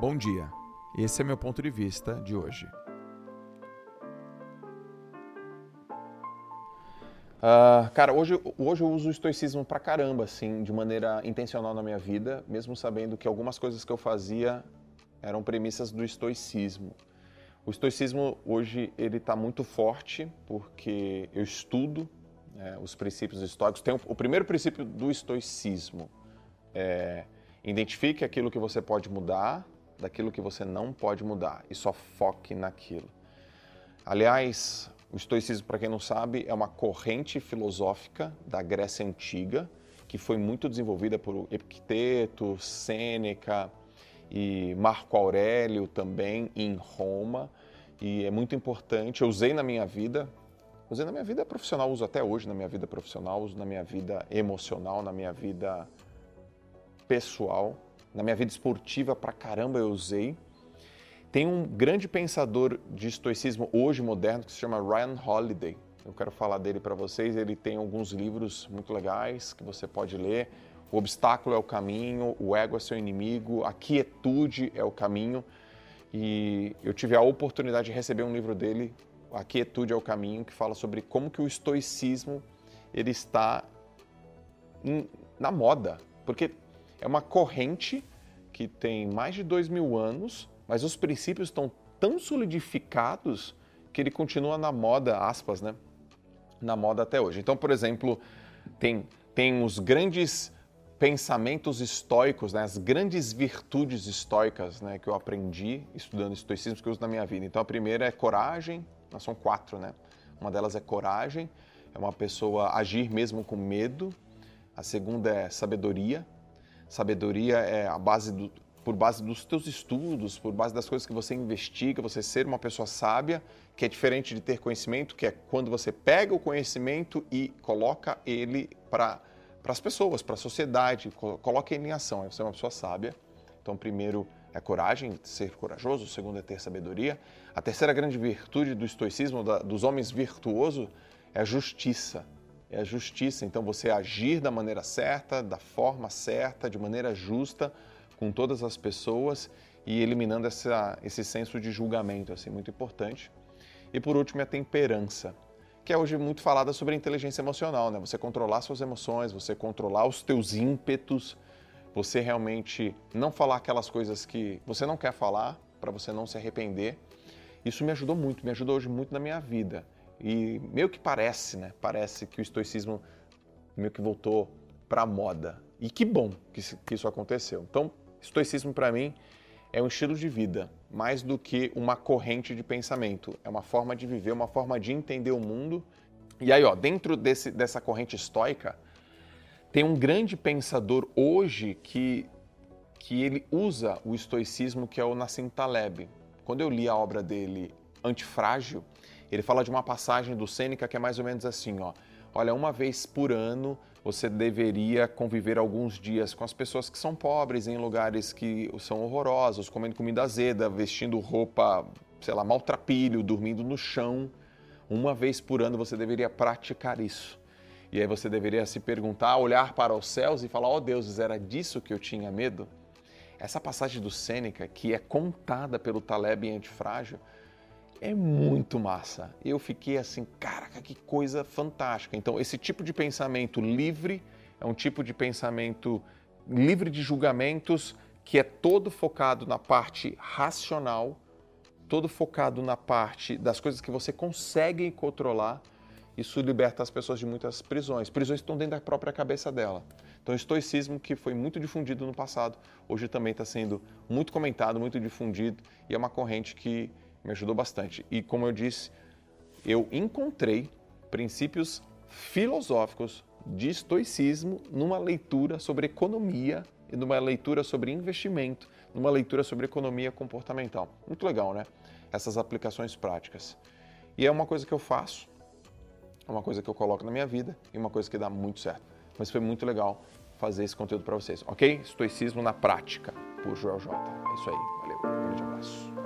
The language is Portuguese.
Bom dia. Esse é meu ponto de vista de hoje. Uh, cara, hoje, hoje eu uso o estoicismo pra caramba, assim, de maneira intencional na minha vida, mesmo sabendo que algumas coisas que eu fazia eram premissas do estoicismo. O estoicismo hoje ele está muito forte porque eu estudo né, os princípios estoicos. Tem o, o, primeiro princípio do estoicismo é identifique aquilo que você pode mudar daquilo que você não pode mudar e só foque naquilo. Aliás, o estoicismo, para quem não sabe, é uma corrente filosófica da Grécia Antiga que foi muito desenvolvida por Epicteto, Sêneca e Marco Aurélio também em Roma. E é muito importante. Eu usei na minha vida, usei na minha vida profissional, uso até hoje na minha vida profissional, uso na minha vida emocional, na minha vida pessoal, na minha vida esportiva pra caramba eu usei. Tem um grande pensador de estoicismo hoje moderno que se chama Ryan Holiday. Eu quero falar dele para vocês. Ele tem alguns livros muito legais que você pode ler. O obstáculo é o caminho, o ego é seu inimigo, a quietude é o caminho. E eu tive a oportunidade de receber um livro dele, A Quietude é o Caminho, que fala sobre como que o estoicismo ele está em, na moda. Porque é uma corrente que tem mais de dois mil anos mas os princípios estão tão solidificados que ele continua na moda, aspas, né? Na moda até hoje. Então, por exemplo, tem, tem os grandes pensamentos estoicos, né? as grandes virtudes estoicas né? que eu aprendi estudando estoicismo que eu uso na minha vida. Então, a primeira é coragem, são quatro, né? Uma delas é coragem, é uma pessoa agir mesmo com medo. A segunda é sabedoria. Sabedoria é a base do, por base dos teus estudos, por base das coisas que você investiga, você ser uma pessoa sábia, que é diferente de ter conhecimento, que é quando você pega o conhecimento e coloca ele para as pessoas, para a sociedade, coloca ele em ação. Você é uma pessoa sábia. Então, primeiro é coragem, ser corajoso. Segundo é ter sabedoria. A terceira grande virtude do estoicismo, da, dos homens virtuosos, é a justiça. É a justiça. Então, você agir da maneira certa, da forma certa, de maneira justa, com todas as pessoas e eliminando essa, esse senso de julgamento, assim, muito importante. E por último, a temperança, que é hoje muito falada sobre a inteligência emocional, né? Você controlar suas emoções, você controlar os teus ímpetos, você realmente não falar aquelas coisas que você não quer falar, para você não se arrepender. Isso me ajudou muito, me ajudou hoje muito na minha vida. E meio que parece, né? Parece que o estoicismo meio que voltou para moda. E que bom que isso aconteceu. Então, Estoicismo, para mim, é um estilo de vida, mais do que uma corrente de pensamento. É uma forma de viver, uma forma de entender o mundo. E aí, ó, dentro desse, dessa corrente estoica, tem um grande pensador hoje que, que ele usa o estoicismo, que é o Nassim Taleb. Quando eu li a obra dele, Antifrágil, ele fala de uma passagem do Sêneca que é mais ou menos assim, ó. Olha, uma vez por ano você deveria conviver alguns dias com as pessoas que são pobres em lugares que são horrorosos, comendo comida azeda, vestindo roupa, sei lá, maltrapilho, dormindo no chão. Uma vez por ano você deveria praticar isso. E aí você deveria se perguntar, olhar para os céus e falar: "Ó oh, era disso que eu tinha medo?" Essa passagem do Sêneca, que é contada pelo Taleb em Antifrágil, é muito massa. Eu fiquei assim, caraca, que coisa fantástica. Então, esse tipo de pensamento livre é um tipo de pensamento livre de julgamentos que é todo focado na parte racional, todo focado na parte das coisas que você consegue controlar. Isso liberta as pessoas de muitas prisões. Prisões que estão dentro da própria cabeça dela. Então, o estoicismo, que foi muito difundido no passado, hoje também está sendo muito comentado, muito difundido, e é uma corrente que me ajudou bastante. E como eu disse, eu encontrei princípios filosóficos de estoicismo numa leitura sobre economia numa leitura sobre investimento, numa leitura sobre economia comportamental. Muito legal, né? Essas aplicações práticas. E é uma coisa que eu faço, é uma coisa que eu coloco na minha vida e uma coisa que dá muito certo. Mas foi muito legal fazer esse conteúdo para vocês, ok? Estoicismo na prática, por Joel J. É isso aí. Valeu. Um grande abraço.